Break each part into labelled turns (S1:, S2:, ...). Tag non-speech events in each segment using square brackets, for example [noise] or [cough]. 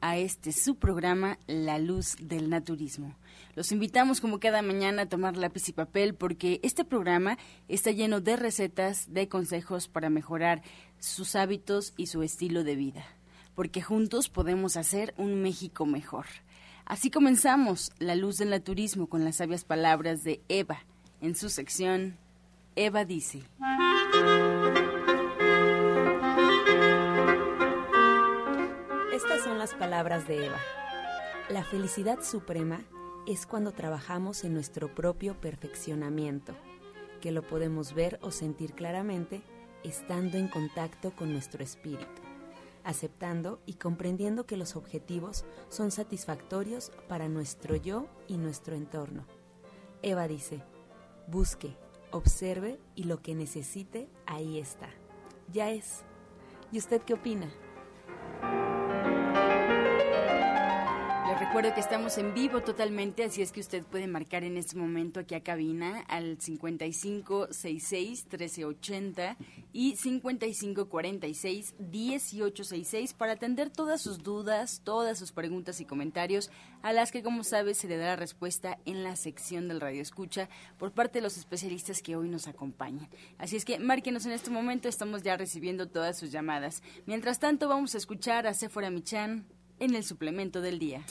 S1: a este su programa La Luz del Naturismo. Los invitamos como cada mañana a tomar lápiz y papel porque este programa está lleno de recetas, de consejos para mejorar sus hábitos y su estilo de vida porque juntos podemos hacer un México mejor. Así comenzamos La Luz del Naturismo con las sabias palabras de Eva en su sección Eva dice.
S2: Las palabras de Eva. La felicidad suprema es cuando trabajamos en nuestro propio perfeccionamiento, que lo podemos ver o sentir claramente estando en contacto con nuestro espíritu aceptando y comprendiendo que los objetivos son satisfactorios para nuestro yo y nuestro entorno. Eva dice, busque, observe y lo que necesite, ahí está. Ya es. ¿Y usted qué opina?
S1: Recuerdo que estamos en vivo totalmente, así es que usted puede marcar en este momento aquí a cabina al 5566-1380 y 5546-1866 para atender todas sus dudas, todas sus preguntas y comentarios, a las que, como sabe, se le dará respuesta en la sección del Radio Escucha por parte de los especialistas que hoy nos acompañan. Así es que márquenos en este momento, estamos ya recibiendo todas sus llamadas. Mientras tanto, vamos a escuchar a Sephora Michan en el suplemento del día.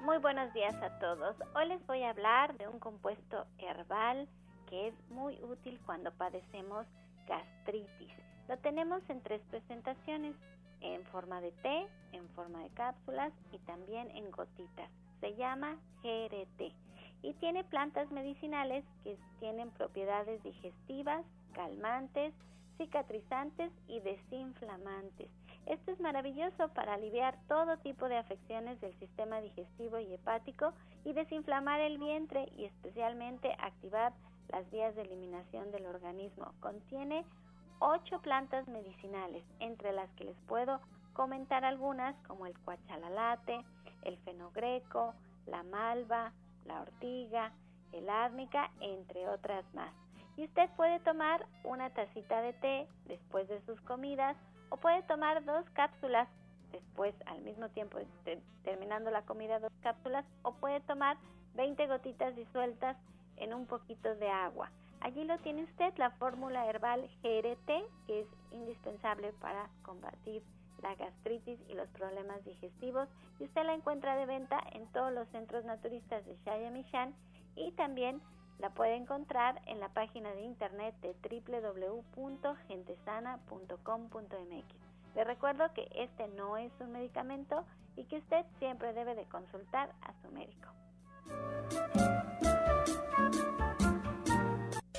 S3: Muy buenos días a todos. Hoy les voy a hablar de un compuesto herbal que es muy útil cuando padecemos gastritis. Lo tenemos en tres presentaciones, en forma de té, en forma de cápsulas y también en gotitas. Se llama GRT y tiene plantas medicinales que tienen propiedades digestivas, calmantes, cicatrizantes y desinflamantes. Esto es maravilloso para aliviar todo tipo de afecciones del sistema digestivo y hepático y desinflamar el vientre y especialmente activar las vías de eliminación del organismo. Contiene ocho plantas medicinales, entre las que les puedo comentar algunas como el cuachalalate, el fenogreco, la malva, la ortiga, el árnica, entre otras más. Y usted puede tomar una tacita de té después de sus comidas o puede tomar dos cápsulas después al mismo tiempo terminando la comida dos cápsulas o puede tomar 20 gotitas disueltas en un poquito de agua. Allí lo tiene usted, la fórmula herbal GRT, que es indispensable para combatir la gastritis y los problemas digestivos y usted la encuentra de venta en todos los centros naturistas de Shayamishan y también la puede encontrar en la página de internet de www.gentesana.com.mx. Le recuerdo que este no es un medicamento y que usted siempre debe de consultar a su médico.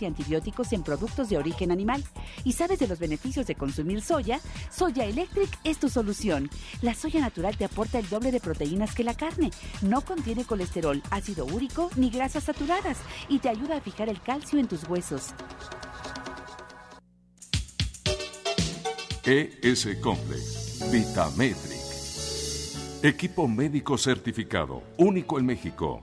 S4: y antibióticos en productos de origen animal. ¿Y sabes de los beneficios de consumir soya? Soya Electric es tu solución. La soya natural te aporta el doble de proteínas que la carne. No contiene colesterol, ácido úrico ni grasas saturadas y te ayuda a fijar el calcio en tus huesos.
S5: ES Complex, Vitametric. Equipo médico certificado, único en México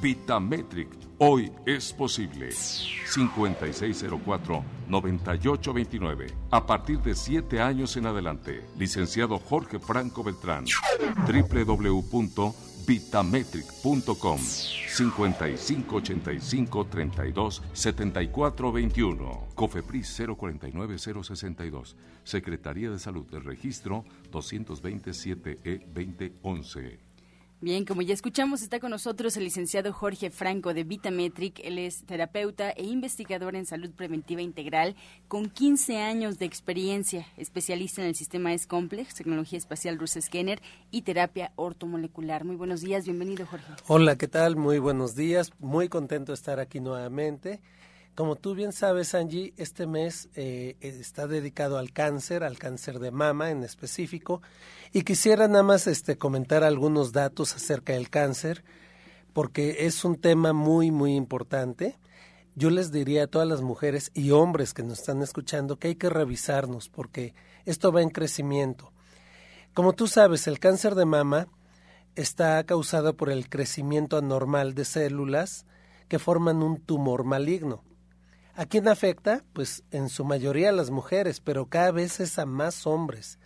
S5: Vitametric, hoy es posible. 5604-9829. A partir de 7 años en adelante. Licenciado Jorge Franco Beltrán. www.vitametric.com 5585 32 7421. Cofepris 049 062. Secretaría de Salud del Registro 227 E 2011.
S1: Bien, como ya escuchamos, está con nosotros el licenciado Jorge Franco de Vitametric. Él es terapeuta e investigador en salud preventiva integral con 15 años de experiencia, especialista en el sistema S-Complex, tecnología espacial Russ Scanner y terapia ortomolecular. Muy buenos días, bienvenido Jorge.
S6: Hola, ¿qué tal? Muy buenos días, muy contento de estar aquí nuevamente. Como tú bien sabes, Angie, este mes eh, está dedicado al cáncer, al cáncer de mama en específico, y quisiera nada más este, comentar algunos datos acerca del cáncer, porque es un tema muy, muy importante. Yo les diría a todas las mujeres y hombres que nos están escuchando que hay que revisarnos, porque esto va en crecimiento. Como tú sabes, el cáncer de mama está causado por el crecimiento anormal de células que forman un tumor maligno. ¿A quién afecta? Pues en su mayoría a las mujeres, pero cada vez es a más hombres.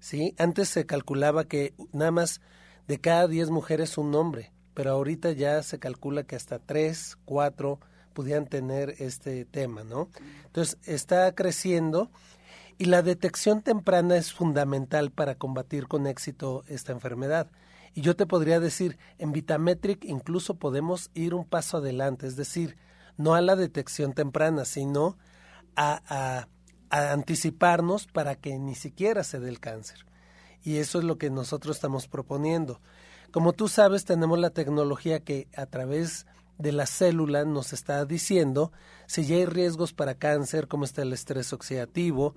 S6: ¿sí? Antes se calculaba que nada más de cada 10 mujeres un hombre, pero ahorita ya se calcula que hasta 3, 4 pudieran tener este tema, ¿no? Entonces está creciendo y la detección temprana es fundamental para combatir con éxito esta enfermedad. Y yo te podría decir, en Vitametric incluso podemos ir un paso adelante, es decir, no a la detección temprana, sino a, anticiparnos para que ni siquiera se dé el cáncer. Y eso es lo que nosotros estamos proponiendo. Como tú sabes, tenemos la tecnología que a través de la célula nos está diciendo si ya hay riesgos para cáncer, cómo está el estrés oxidativo,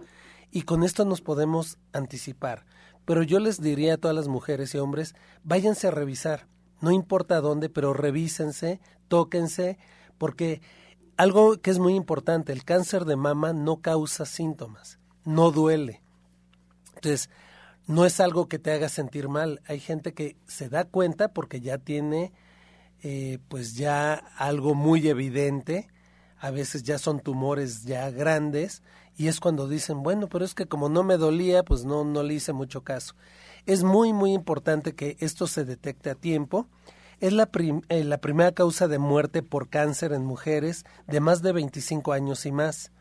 S6: y con esto nos podemos anticipar. Pero yo les diría a todas las mujeres y hombres, váyanse a revisar, no importa dónde, pero revísense, tóquense, porque algo que es muy importante, el cáncer de mama no causa síntomas, no duele. Entonces, no es algo que te haga sentir mal. Hay gente que se da cuenta porque ya tiene eh, pues ya algo muy evidente, a veces ya son tumores ya grandes y es cuando dicen, bueno, pero es que como no me dolía, pues no, no le hice mucho caso. Es muy, muy importante que esto se detecte a tiempo es la, eh, la primera causa de muerte por cáncer en mujeres de más de 25 años y más.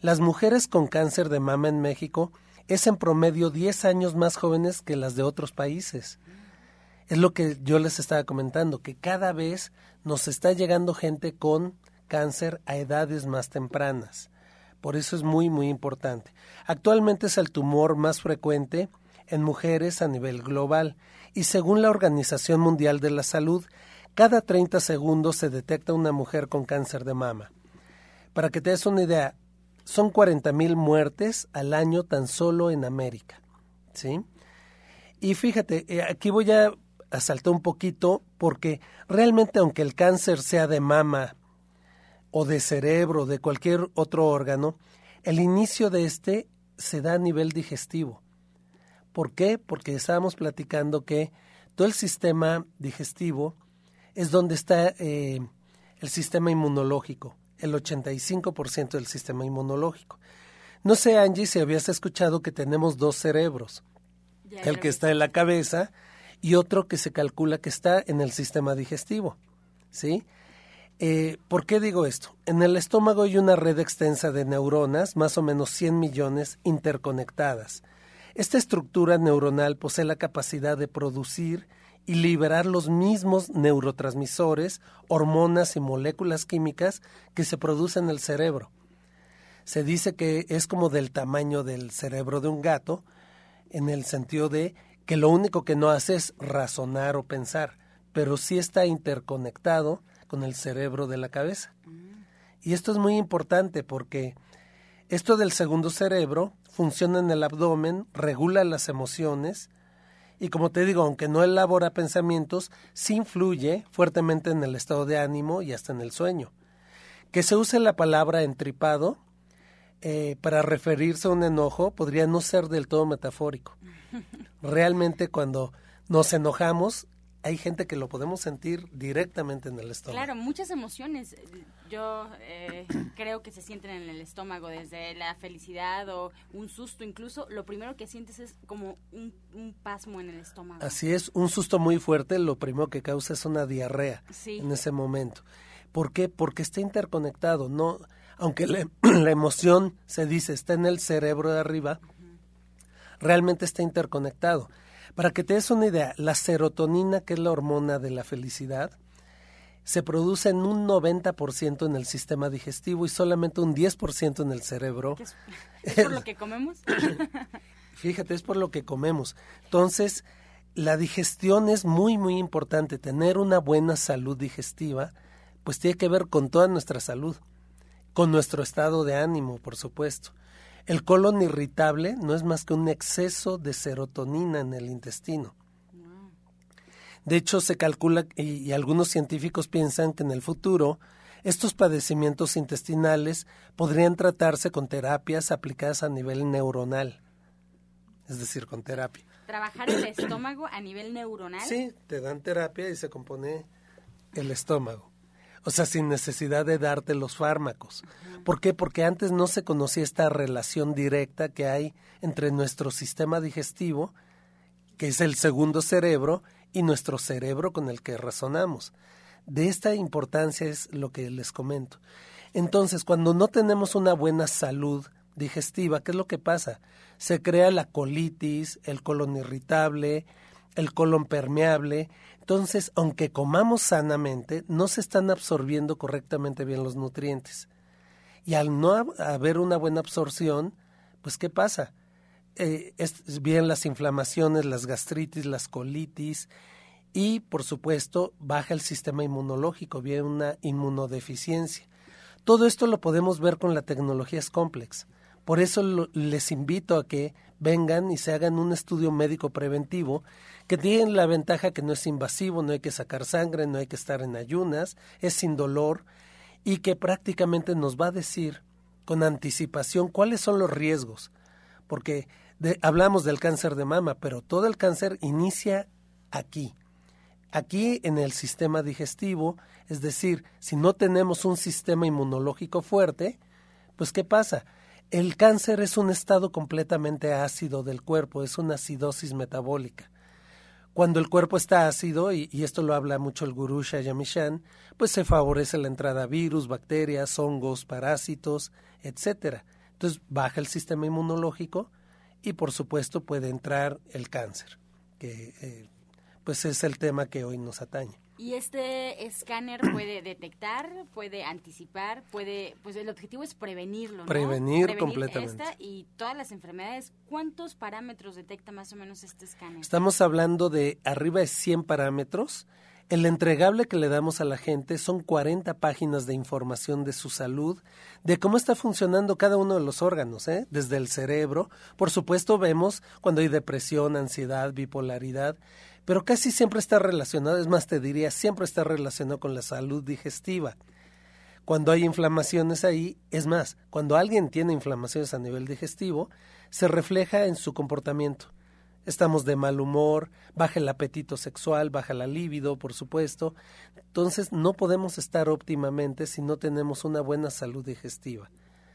S6: Las mujeres con cáncer de mama en México es en promedio 10 años más jóvenes que las de otros países. Es lo que yo les estaba comentando, que cada vez nos está llegando gente con cáncer a edades más tempranas. Por eso es muy, muy importante. Actualmente es el tumor más frecuente en mujeres a nivel global y según la Organización Mundial de la Salud, cada 30 segundos se detecta una mujer con cáncer de mama. Para que te des una idea, son 40.000 muertes al año tan solo en América. ¿sí? Y fíjate, eh, aquí voy a, a saltar un poquito porque realmente aunque el cáncer sea de mama o de cerebro, de cualquier otro órgano, el inicio de este se da a nivel digestivo. ¿Por qué? Porque estábamos platicando que todo el sistema digestivo es donde está eh, el sistema inmunológico, el 85% del sistema inmunológico. No sé, Angie, si habías escuchado que tenemos dos cerebros, el que está en la cabeza y otro que se calcula que está en el sistema digestivo. ¿Sí? Eh, ¿Por qué digo esto? En el estómago hay una red extensa de neuronas, más o menos 100 millones interconectadas. Esta estructura neuronal posee la capacidad de producir y liberar los mismos neurotransmisores, hormonas y moléculas químicas que se producen en el cerebro. Se dice que es como del tamaño del cerebro de un gato, en el sentido de que lo único que no hace es razonar o pensar, pero sí está interconectado con el cerebro de la cabeza. Mm. Y esto es muy importante porque esto del segundo cerebro funciona en el abdomen, regula las emociones y como te digo, aunque no elabora pensamientos, sí influye fuertemente en el estado de ánimo y hasta en el sueño. Que se use la palabra entripado eh, para referirse a un enojo podría no ser del todo metafórico. [laughs] Realmente cuando nos enojamos, hay gente que lo podemos sentir directamente en el estómago.
S1: Claro, muchas emociones. Yo eh, [coughs] creo que se sienten en el estómago, desde la felicidad o un susto, incluso lo primero que sientes es como un, un pasmo en el estómago.
S6: Así es, un susto muy fuerte, lo primero que causa es una diarrea
S1: Sí.
S6: en ese momento. ¿Por qué? Porque está interconectado, no, aunque la, [coughs] la emoción se dice está en el cerebro de arriba, realmente está interconectado. Para que te des una idea, la serotonina, que es la hormona de la felicidad, se produce en un 90% en el sistema digestivo y solamente un 10% en el cerebro.
S1: ¿Qué es, es por lo que comemos? [coughs]
S6: Fíjate, es por lo que comemos. Entonces, la digestión es muy, muy importante. Tener una buena salud digestiva, pues tiene que ver con toda nuestra salud, con nuestro estado de ánimo, por supuesto. El colon irritable no es más que un exceso de serotonina en el intestino. De hecho, se calcula y, y algunos científicos piensan que en el futuro estos padecimientos intestinales podrían tratarse con terapias aplicadas a nivel neuronal, es decir, con terapia.
S1: Trabajar el estómago a nivel neuronal.
S6: Sí, te dan terapia y se compone el estómago. O sea, sin necesidad de darte los fármacos. ¿Por qué? Porque antes no se conocía esta relación directa que hay entre nuestro sistema digestivo, que es el segundo cerebro, y nuestro cerebro con el que razonamos. De esta importancia es lo que les comento. Entonces, cuando no tenemos una buena salud digestiva, ¿qué es lo que pasa? Se crea la colitis, el colon irritable, el colon permeable. Entonces, aunque comamos sanamente, no se están absorbiendo correctamente bien los nutrientes. Y al no haber una buena absorción, pues ¿qué pasa? Eh, es bien las inflamaciones, las gastritis, las colitis y, por supuesto, baja el sistema inmunológico, viene una inmunodeficiencia. Todo esto lo podemos ver con la tecnología Complex. Por eso les invito a que vengan y se hagan un estudio médico preventivo que tiene la ventaja que no es invasivo, no hay que sacar sangre, no hay que estar en ayunas, es sin dolor y que prácticamente nos va a decir con anticipación cuáles son los riesgos. Porque de, hablamos del cáncer de mama, pero todo el cáncer inicia aquí, aquí en el sistema digestivo, es decir, si no tenemos un sistema inmunológico fuerte, pues ¿qué pasa? El cáncer es un estado completamente ácido del cuerpo, es una acidosis metabólica. Cuando el cuerpo está ácido, y, esto lo habla mucho el gurú Shayamishan, pues se favorece la entrada de virus, bacterias, hongos, parásitos, etcétera. Entonces baja el sistema inmunológico y por supuesto puede entrar el cáncer, que eh, pues es el tema que hoy nos atañe.
S1: Y este escáner puede detectar, puede anticipar, puede, pues el objetivo es prevenirlo, ¿no?
S6: Prevenir, completamente.
S1: Esta y todas las enfermedades. ¿Cuántos parámetros detecta más o menos este escáner?
S6: Estamos hablando de arriba de 100 parámetros. El entregable que le damos a la gente son 40 páginas de información de su salud, de cómo está funcionando cada uno de los órganos, ¿eh? desde el cerebro. Por supuesto, vemos cuando hay depresión, ansiedad, bipolaridad, pero casi siempre está relacionado, es más, te diría, siempre está relacionado con la salud digestiva. Cuando hay inflamaciones ahí, es más, cuando alguien tiene inflamaciones a nivel digestivo, se refleja en su comportamiento. Estamos de mal humor, baja el apetito sexual, baja la libido, por supuesto. Entonces, no podemos estar óptimamente si no tenemos una buena salud digestiva.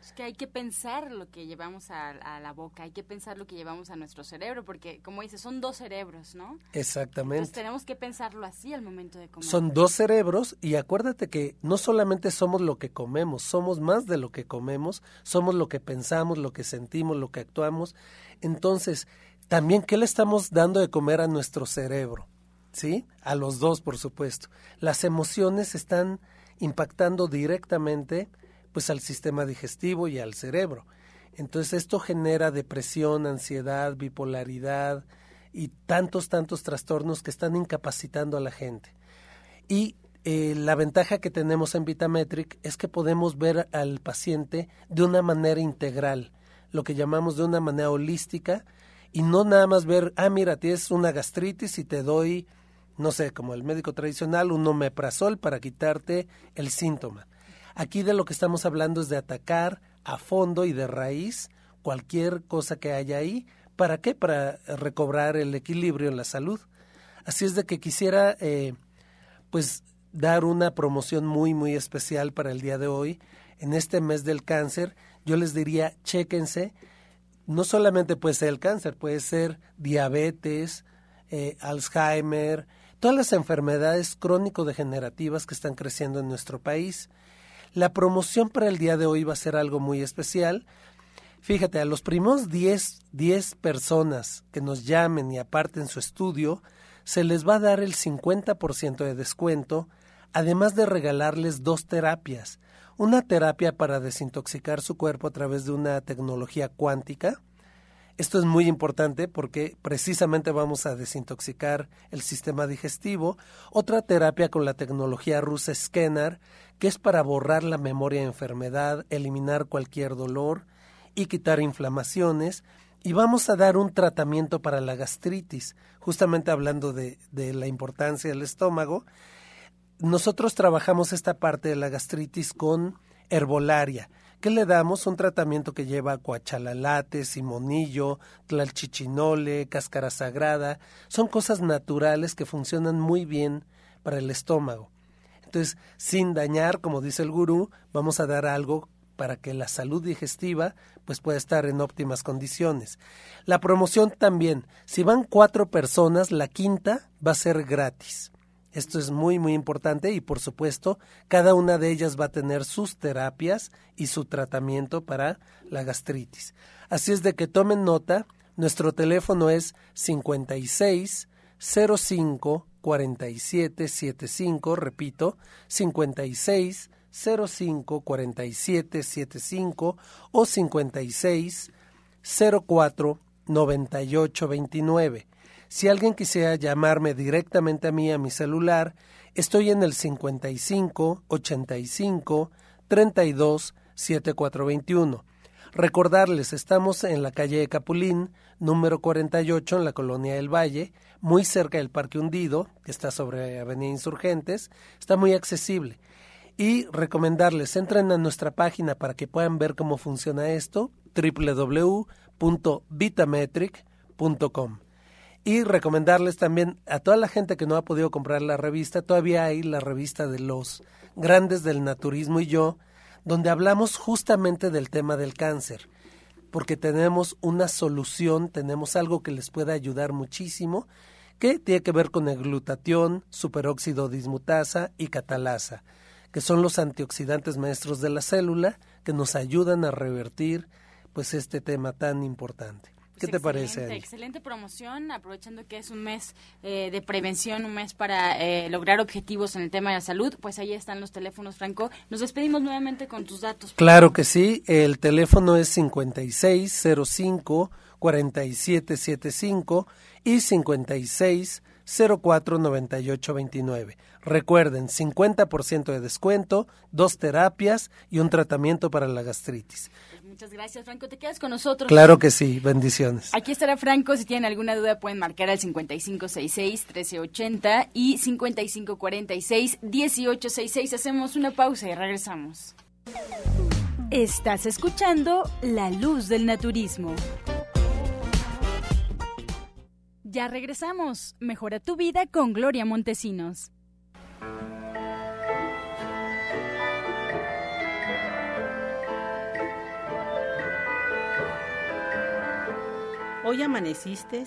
S1: Es que hay que pensar lo que llevamos a, a, la boca, hay que pensar lo que llevamos a nuestro cerebro, porque como dices, son dos cerebros, ¿no?
S6: Exactamente.
S1: Entonces tenemos que pensarlo así al momento de comer.
S6: Son dos cerebros y acuérdate que no solamente somos lo que comemos, somos más de lo que comemos, somos lo que pensamos, lo que sentimos, lo que actuamos. Entonces, también, ¿qué le estamos dando de comer a nuestro cerebro? ¿Sí? A los dos, por supuesto. Las emociones están impactando directamente pues al sistema digestivo y al cerebro. Entonces esto genera depresión, ansiedad, bipolaridad y tantos, tantos trastornos que están incapacitando a la gente. Y eh, la ventaja que tenemos en Vitametric es que podemos ver al paciente de una manera integral, lo que llamamos de una manera holística, y no nada más ver, ah, mira, tienes una gastritis y te doy, no sé, como el médico tradicional, un omeprazol para quitarte el síntoma. Aquí de lo que estamos hablando es de atacar a fondo y de raíz cualquier cosa que haya ahí. ¿Para qué? Para recobrar el equilibrio en la salud. Así es de que quisiera, eh, pues, dar una promoción muy, muy especial para el día de hoy. En este mes del cáncer, yo les diría, chéquense. No solamente puede ser el cáncer, puede ser diabetes, eh, Alzheimer, todas las enfermedades crónico-degenerativas que están creciendo en nuestro país. La promoción para el día de hoy va a ser algo muy especial. Fíjate, a los primeros 10, 10 personas que nos llamen y aparten su estudio, se les va a dar el 50% de descuento además de regalarles dos terapias. Una terapia para desintoxicar su cuerpo a través de una tecnología cuántica. Esto es muy importante porque precisamente vamos a desintoxicar el sistema digestivo. Otra terapia con la tecnología rusa Scanner, que es para borrar la memoria de enfermedad, eliminar cualquier dolor y quitar inflamaciones. Y vamos a dar un tratamiento para la gastritis, justamente hablando de, de la importancia del estómago nosotros trabajamos esta parte de la gastritis con herbolaria. ¿Qué le damos? Un tratamiento que lleva coachalalate, simonillo, tlalchichinole, cáscara sagrada. Son cosas naturales que funcionan muy bien para el estómago. Sin dañar, como dice el gurú, vamos a dar algo para que la salud digestiva pues pueda estar en óptimas condiciones. La promoción también, si van cuatro personas, la quinta va a ser gratis. Esto es muy, muy importante y por supuesto cada una de ellas va a tener sus terapias y su tratamiento para la gastritis. Así es de que tomen nota, nuestro teléfono es 56 05 47 75, repito, 56 05 47 75 o 56 04 98 29. Si alguien quisiera llamarme directamente a mí a mi celular, estoy en el 55 85 32 7421. Recordarles, estamos en la calle de Capulín, número 48, en la colonia del Valle, muy cerca del Parque Hundido, que está sobre Avenida Insurgentes, está muy accesible. Y recomendarles, entren a nuestra página para que puedan ver cómo funciona esto, www.vitametric.com y recomendarles también a toda la gente que no ha podido comprar la revista, todavía hay la revista de los grandes del naturismo y yo, donde hablamos justamente del tema del cáncer, porque tenemos una solución, tenemos algo que les puede ayudar muchísimo, que tiene que ver con el glutatión, superóxido dismutasa y catalasa, que son los antioxidantes maestros de la célula que nos ayudan a revertir pues este tema tan importante. ¿Qué te parece?
S1: Excelente promoción, aprovechando que es un mes eh, de prevención, un mes para eh, lograr objetivos en el tema de la salud. Pues ahí están los teléfonos, Franco. Nos despedimos nuevamente con tus datos.
S6: Claro que sí, el teléfono es 5605 4775 y 56 049829. Recuerden, 50% de descuento, dos terapias y un tratamiento para la gastritis.
S1: Muchas gracias, Franco. ¿Te quedas con nosotros?
S6: Claro que sí. Bendiciones.
S1: Aquí estará Franco. Si tienen alguna duda, pueden marcar al 5566-1380 y 5546-1866. Hacemos una pausa y regresamos.
S7: Estás escuchando La Luz del Naturismo. Ya regresamos. Mejora tu vida con Gloria Montesinos.
S8: Hoy amaneciste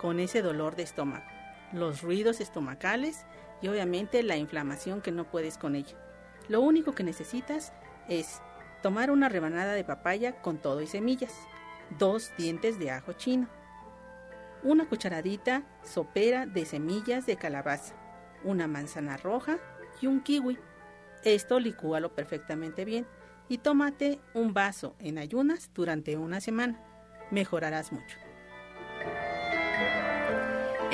S8: con ese dolor de estómago, los ruidos estomacales y obviamente la inflamación que no puedes con ella. Lo único que necesitas es tomar una rebanada de papaya con todo y semillas, dos dientes de ajo chino, una cucharadita sopera de semillas de calabaza, una manzana roja y un kiwi. Esto licúalo perfectamente bien y tómate un vaso en ayunas durante una semana. Mejorarás mucho.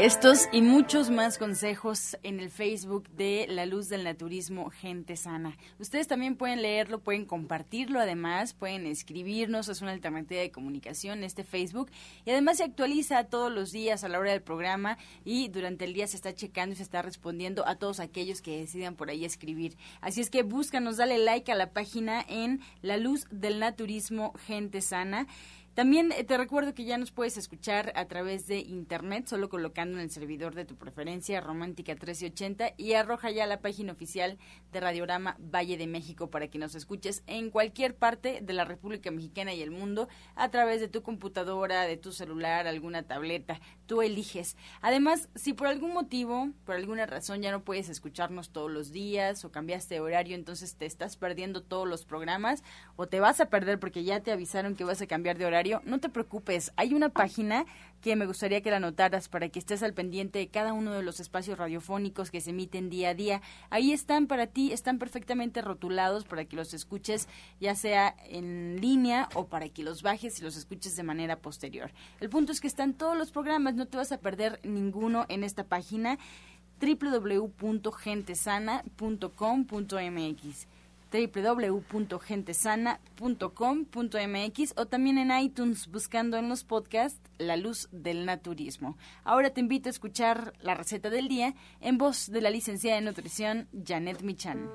S1: Estos y muchos más consejos en el Facebook de La Luz del Naturismo Gente Sana. Ustedes también pueden leerlo, pueden compartirlo, además pueden escribirnos, es una alternativa de comunicación este Facebook y además se actualiza todos los días a la hora del programa y durante el día se está checando y se está respondiendo a todos aquellos que decidan por ahí escribir. Así es que búscanos, dale like a la página en La Luz del Naturismo Gente Sana. También eh, te recuerdo que ya nos puedes escuchar a través de internet, solo colocando en el servidor de tu preferencia Romántica 1380 y arroja ya la página oficial de Radiorama Valle de México para que nos escuches en cualquier parte de la República Mexicana y el mundo a través de tu computadora, de tu celular, alguna tableta. Tú eliges. Además, si por algún motivo, por alguna razón ya no puedes escucharnos todos los días o cambiaste de horario, entonces te estás perdiendo todos los programas o te vas a perder porque ya te avisaron que vas a cambiar de horario, no te preocupes. Hay una página que me gustaría que la notaras para que estés al pendiente de cada uno de los espacios radiofónicos que se emiten día a día. Ahí están para ti, están perfectamente rotulados para que los escuches ya sea en línea o para que los bajes y los escuches de manera posterior. El punto es que están todos los programas, no te vas a perder ninguno en esta página www.gentesana.com.mx www.gentesana.com.mx o también en iTunes buscando en los podcasts La Luz del Naturismo. Ahora te invito a escuchar la receta del día en voz de la licenciada en nutrición Janet Michan.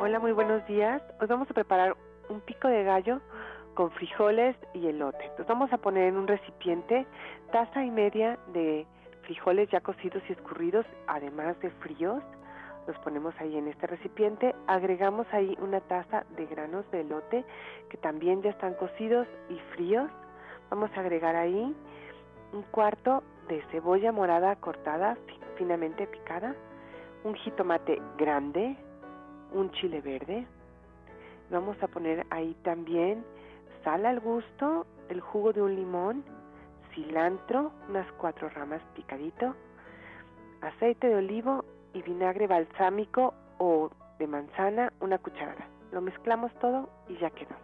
S9: Hola, muy buenos días. Hoy vamos a preparar un pico de gallo con frijoles y elote. Entonces vamos a poner en un recipiente taza y media de frijoles ya cocidos y escurridos, además de fríos, los ponemos ahí en este recipiente, agregamos ahí una taza de granos de elote que también ya están cocidos y fríos, vamos a agregar ahí un cuarto de cebolla morada cortada, finamente picada, un jitomate grande, un chile verde, vamos a poner ahí también sal al gusto, el jugo de un limón, cilantro, unas cuatro ramas picadito, aceite de olivo y vinagre balsámico o de manzana, una cucharada. Lo mezclamos todo y ya quedó.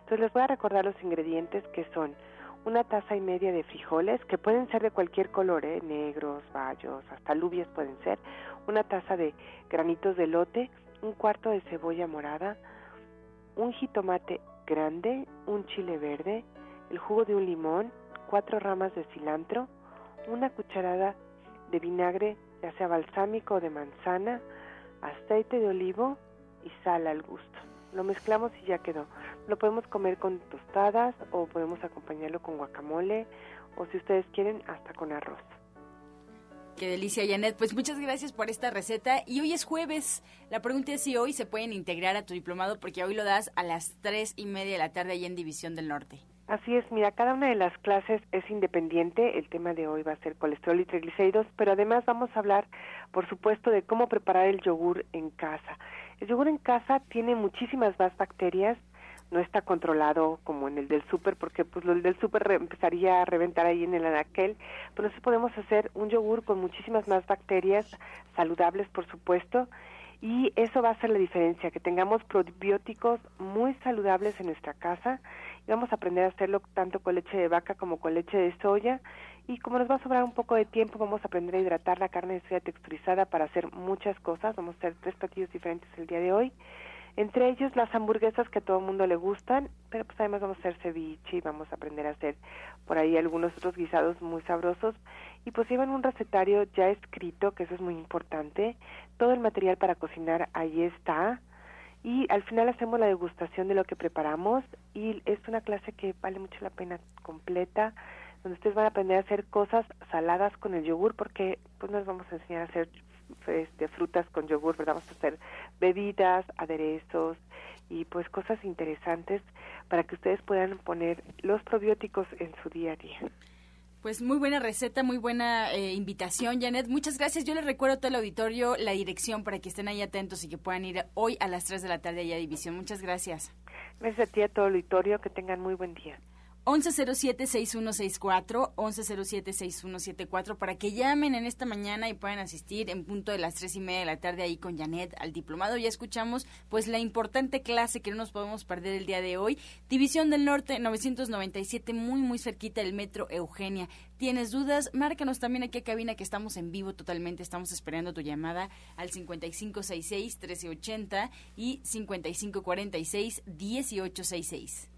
S9: Entonces les voy a recordar los ingredientes que son una taza y media de frijoles, que pueden ser de cualquier color, ¿eh? negros, bayos, hasta alubias pueden ser, una taza de granitos de lote, un cuarto de cebolla morada, un jitomate grande, un chile verde, el jugo de un limón, cuatro ramas de cilantro, una cucharada de vinagre, ya sea balsámico o de manzana, aceite de olivo y sal al gusto. Lo mezclamos y ya quedó. Lo podemos comer con tostadas o podemos acompañarlo con guacamole o si ustedes quieren hasta con arroz.
S1: Qué delicia, Janet. Pues muchas gracias por esta receta. Y hoy es jueves. La pregunta es si hoy se pueden integrar a tu diplomado porque hoy lo das a las tres y media de la tarde allá en División del Norte.
S9: Así es, mira, cada una de las clases es independiente. El tema de hoy va a ser colesterol y triglicéridos, pero además vamos a hablar, por supuesto, de cómo preparar el yogur en casa. El yogur en casa tiene muchísimas más bacterias, no está controlado como en el del súper, porque pues lo del súper empezaría a reventar ahí en el anaquel, pero sí podemos hacer un yogur con muchísimas más bacterias saludables, por supuesto, y eso va a ser la diferencia, que tengamos probióticos muy saludables en nuestra casa vamos a aprender a hacerlo tanto con leche de vaca como con leche de soya y como nos va a sobrar un poco de tiempo vamos a aprender a hidratar la carne de soya texturizada para hacer muchas cosas, vamos a hacer tres platillos diferentes el día de hoy. Entre ellos las hamburguesas que a todo el mundo le gustan, pero pues además vamos a hacer ceviche y vamos a aprender a hacer por ahí algunos otros guisados muy sabrosos y pues llevan un recetario ya escrito, que eso es muy importante. Todo el material para cocinar ahí está y al final hacemos la degustación de lo que preparamos y es una clase que vale mucho la pena completa donde ustedes van a aprender a hacer cosas saladas con el yogur porque pues nos vamos a enseñar a hacer este, frutas con yogur, ¿verdad? Vamos a hacer bebidas, aderezos y pues cosas interesantes para que ustedes puedan poner los probióticos en su día a día.
S1: Pues muy buena receta, muy buena eh, invitación, Janet. Muchas gracias. Yo les recuerdo a todo el auditorio la dirección para que estén ahí atentos y que puedan ir hoy a las 3 de la tarde allá a División. Muchas gracias.
S9: Gracias a ti, a todo el auditorio. Que tengan muy buen día.
S1: 1107-6164, 1107-6174, para que llamen en esta mañana y puedan asistir en punto de las tres y media de la tarde ahí con Janet al diplomado. Ya escuchamos pues la importante clase que no nos podemos perder el día de hoy. División del Norte 997, muy muy cerquita del metro Eugenia. ¿Tienes dudas? Márcanos también aquí a cabina que estamos en vivo totalmente. Estamos esperando tu llamada al 5566-1380 y 5546-1866.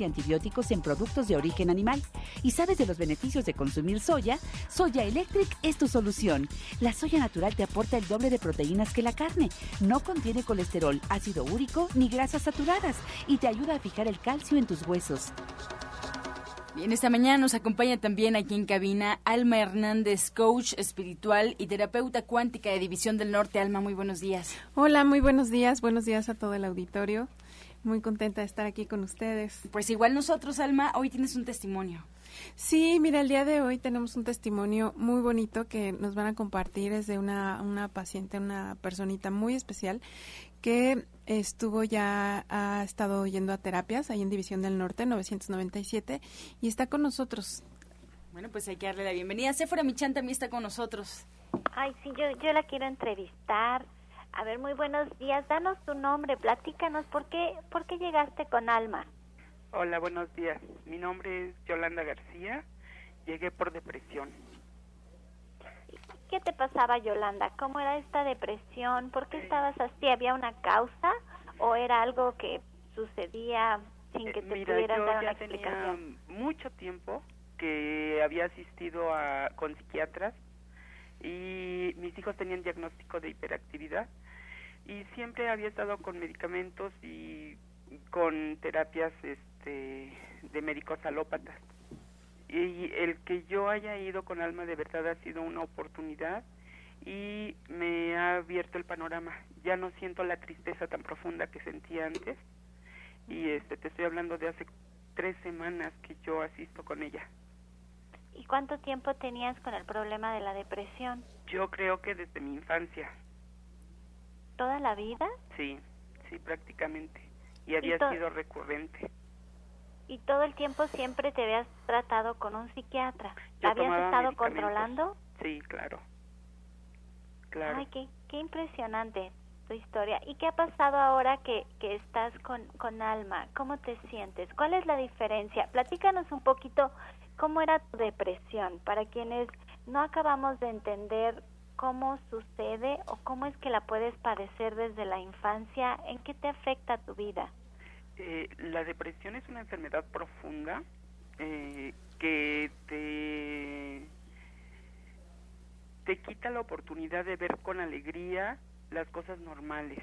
S4: y antibióticos en productos de origen animal. ¿Y sabes de los beneficios de consumir soya? Soya Electric es tu solución. La soya natural te aporta el doble de proteínas que la carne. No contiene colesterol, ácido úrico ni grasas saturadas y te ayuda a fijar el calcio en tus huesos.
S1: Bien, esta mañana nos acompaña también aquí en cabina Alma Hernández, coach espiritual y terapeuta cuántica de División del Norte. Alma, muy buenos días.
S10: Hola, muy buenos días. Buenos días a todo el auditorio. Muy contenta de estar aquí con ustedes.
S1: Pues igual nosotros, Alma, hoy tienes un testimonio.
S10: Sí, mira, el día de hoy tenemos un testimonio muy bonito que nos van a compartir. Es de una, una paciente, una personita muy especial que estuvo ya, ha estado yendo a terapias ahí en División del Norte, 997, y está con nosotros.
S1: Bueno, pues hay que darle la bienvenida. Sephora Michan también está con nosotros.
S3: Ay, sí, yo, yo la quiero entrevistar. A ver, muy buenos días. Danos tu nombre, platícanos por qué, por qué llegaste con Alma.
S11: Hola, buenos días. Mi nombre es Yolanda García. Llegué por depresión.
S3: ¿Qué te pasaba, Yolanda? ¿Cómo era esta depresión? ¿Por qué estabas así? ¿Había una causa o era algo que sucedía sin que te
S11: Mira,
S3: pudieran
S11: yo
S3: dar una
S11: ya
S3: explicación?
S11: tenía mucho tiempo que había asistido a, con psiquiatras y mis hijos tenían diagnóstico de hiperactividad y siempre había estado con medicamentos y con terapias este de médicos alópatas. Y el que yo haya ido con alma de verdad ha sido una oportunidad y me ha abierto el panorama. Ya no siento la tristeza tan profunda que sentía antes y este te estoy hablando de hace tres semanas que yo asisto con ella
S3: ¿Y cuánto tiempo tenías con el problema de la depresión?
S11: yo creo que desde mi infancia
S3: ¿Toda la vida?
S11: Sí, sí, prácticamente. Y había sido recurrente.
S3: ¿Y todo el tiempo siempre te habías tratado con un psiquiatra?
S11: Yo
S3: ¿Habías estado controlando?
S11: Sí, claro. Claro.
S3: Ay, qué, qué impresionante tu historia. ¿Y qué ha pasado ahora que, que estás con, con Alma? ¿Cómo te sientes? ¿Cuál es la diferencia? Platícanos un poquito cómo era tu depresión para quienes no acabamos de entender cómo sucede o cómo es que la puedes padecer desde la infancia. ¿En qué te afecta tu vida?
S11: Eh, la depresión es una enfermedad profunda eh, que te te quita la oportunidad de ver con alegría las cosas normales.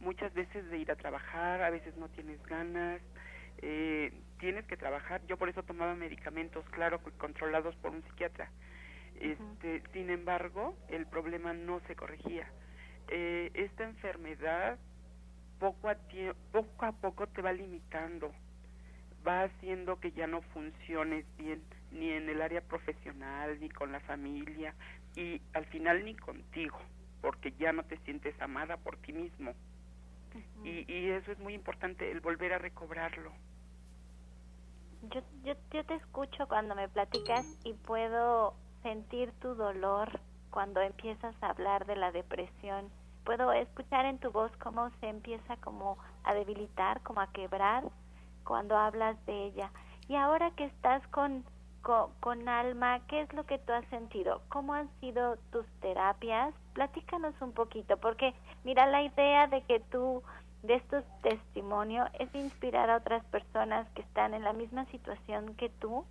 S11: Muchas veces de ir a trabajar, a veces no tienes ganas, eh, tienes que trabajar. Yo por eso tomaba medicamentos, claro, controlados por un psiquiatra. Este, Sin embargo, el problema no se corregía. Eh, esta enfermedad poco a, poco a poco te va limitando, va haciendo que ya no funciones bien ni en el área profesional, ni con la familia, y al final ni contigo, porque ya no te sientes amada por ti mismo. Y, y eso es muy importante, el volver a recobrarlo.
S3: Yo, yo, yo te escucho cuando me platicas y puedo sentir tu dolor cuando empiezas a hablar de la depresión. Puedo escuchar en tu voz cómo se empieza como a debilitar, como a quebrar cuando hablas de ella. Y ahora que estás con, con, con Alma, ¿qué es lo que tú has sentido? ¿Cómo han sido tus terapias? Platícanos un poquito, porque mira, la idea de que tú de estos testimonios es inspirar a otras personas que están en la misma situación que tú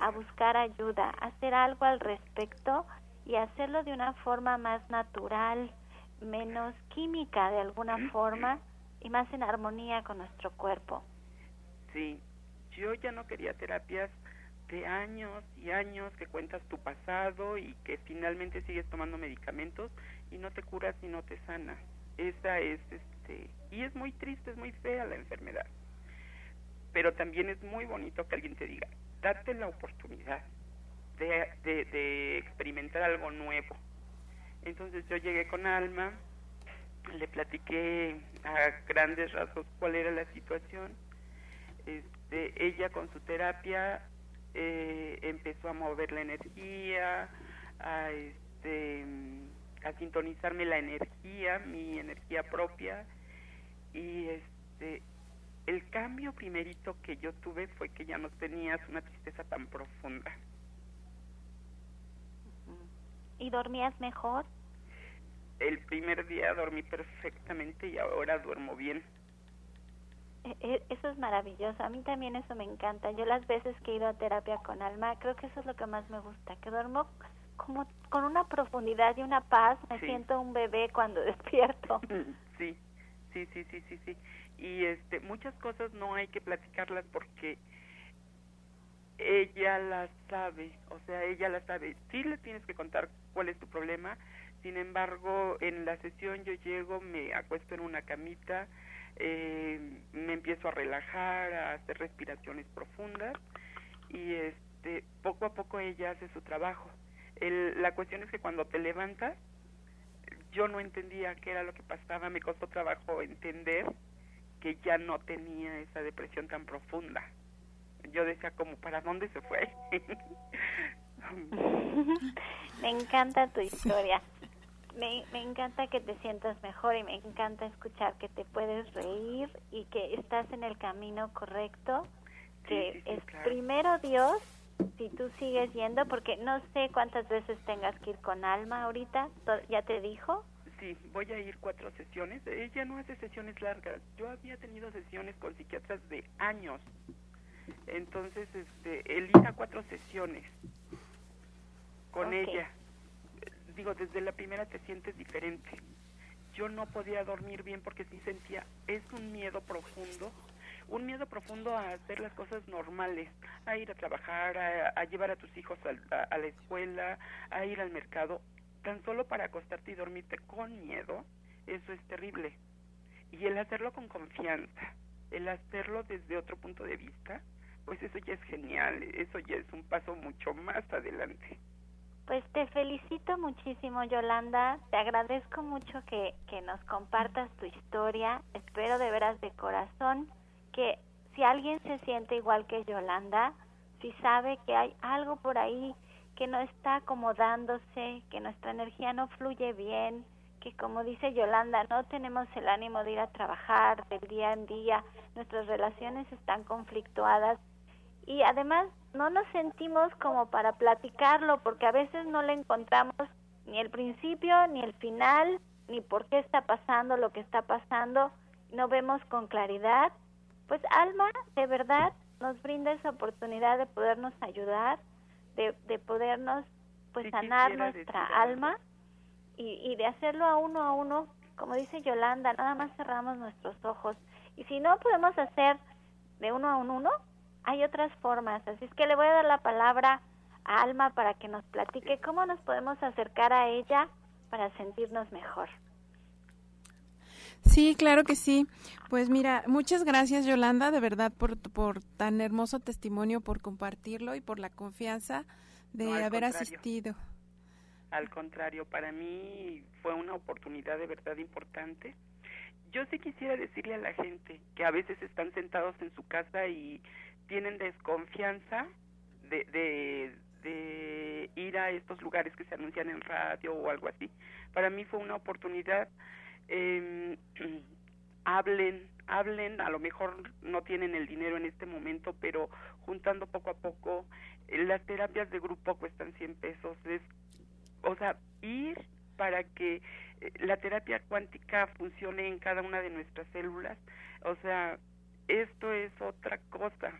S3: a buscar ayuda, a hacer algo al respecto y hacerlo de una forma más natural, menos química de alguna forma y más en armonía con nuestro cuerpo.
S11: Sí, yo ya no quería terapias de años y años que cuentas tu pasado y que finalmente sigues tomando medicamentos y no te curas y no te sanas. Esa es este y es muy triste, es muy fea la enfermedad. Pero también es muy bonito que alguien te diga, date la oportunidad de, de, experimentar algo nuevo. Entonces yo llegué con Alma, le platiqué a grandes rasgos cuál era la situación. Este, ella con su terapia eh, empezó a mover la energía, a, este, a sintonizarme la energía, mi energía propia. Y este, el cambio primerito que yo tuve fue que ya no tenías una tristeza tan profunda.
S3: ¿Y dormías mejor?
S11: El primer día dormí perfectamente y ahora duermo bien.
S3: E, e, eso es maravilloso. A mí también eso me encanta. Yo las veces que he ido a terapia con alma, creo que eso es lo que más me gusta, que duermo como con una profundidad y una paz. Me siento un bebé cuando [laughs] despierto. [laughs]
S11: Sí, sí, sí, sí, sí, sí. Y este, muchas cosas no hay que platicarlas porque ella las sabe, o sea, ella las sabe. Sí le tienes que contar cuál es tu problema. Sin embargo, en la sesión yo llego, me acuesto en una camita, eh, me empiezo a relajar, a hacer respiraciones profundas y este poco a poco ella hace su trabajo. El, la cuestión es que cuando te levantas, yo no entendía qué era lo que pasaba, me costó trabajo entender que ya no tenía esa depresión tan profunda. Yo decía como, ¿para dónde se fue? [laughs] [laughs]
S3: me encanta tu historia [laughs] me, me encanta que te sientas mejor y me encanta escuchar que te puedes reír y que estás en el camino correcto, que es primero Dios, si tú sigues yendo, porque no sé cuántas veces tengas que ir con alma ahorita, ¿ya te dijo?
S11: Sí, voy a ir cuatro sesiones. Ella no hace sesiones largas. Yo había tenido sesiones con psiquiatras de años. Entonces, este, elija cuatro sesiones con ella digo, desde la primera te sientes diferente. Yo no podía dormir bien porque sí sentía, es un miedo profundo, un miedo profundo a hacer las cosas normales, a ir a trabajar, a, llevar a tus hijos a, a la escuela, a ir al mercado, tan solo para acostarte y dormirte con miedo, eso es terrible. Y el hacerlo con confianza, el hacerlo desde otro punto de vista, pues eso ya es genial, eso ya es un paso mucho más adelante.
S3: Pues te felicito muchísimo, Yolanda. Te agradezco mucho que, que nos compartas tu historia. Espero de veras de corazón que si alguien se siente igual que Yolanda, si sabe que hay algo por ahí que no está acomodándose, que nuestra energía no fluye bien, que como dice Yolanda, no tenemos el ánimo de ir a trabajar del día en día, nuestras relaciones están conflictuadas y además no nos sentimos como para platicarlo porque a veces no le encontramos ni el principio ni el final ni por qué está pasando lo que está pasando no vemos con claridad. Pues Alma de verdad nos brinda esa oportunidad de podernos ayudar de, de podernos pues sanar nuestra alma y, y de hacerlo a uno a uno como dice Yolanda nada más cerramos nuestros ojos. Y si no podemos hacer de uno a uno hay otras formas. Así es que le voy a dar la palabra a Alma para que nos platique cómo nos podemos acercar a ella para sentirnos mejor.
S10: Sí, claro que sí. Pues mira, muchas gracias Yolanda, de verdad, por, por tan hermoso testimonio, por compartirlo y por la confianza de haber asistido.
S11: Al contrario, para mí fue una oportunidad de verdad importante. Yo sí quisiera decirle a la gente que a veces están sentados en su casa y tienen desconfianza de, de, ir a estos lugares que se anuncian en radio o algo así. Para mí fue una oportunidad. Eh, [clears throat] hablen, hablen, a lo mejor no tienen el dinero en este momento, pero juntando poco a poco, eh, las terapias de grupo cuestan 100 pesos. Es, o sea, ir para que eh, la terapia cuántica funcione en cada una de nuestras células. O sea, esto es otra cosa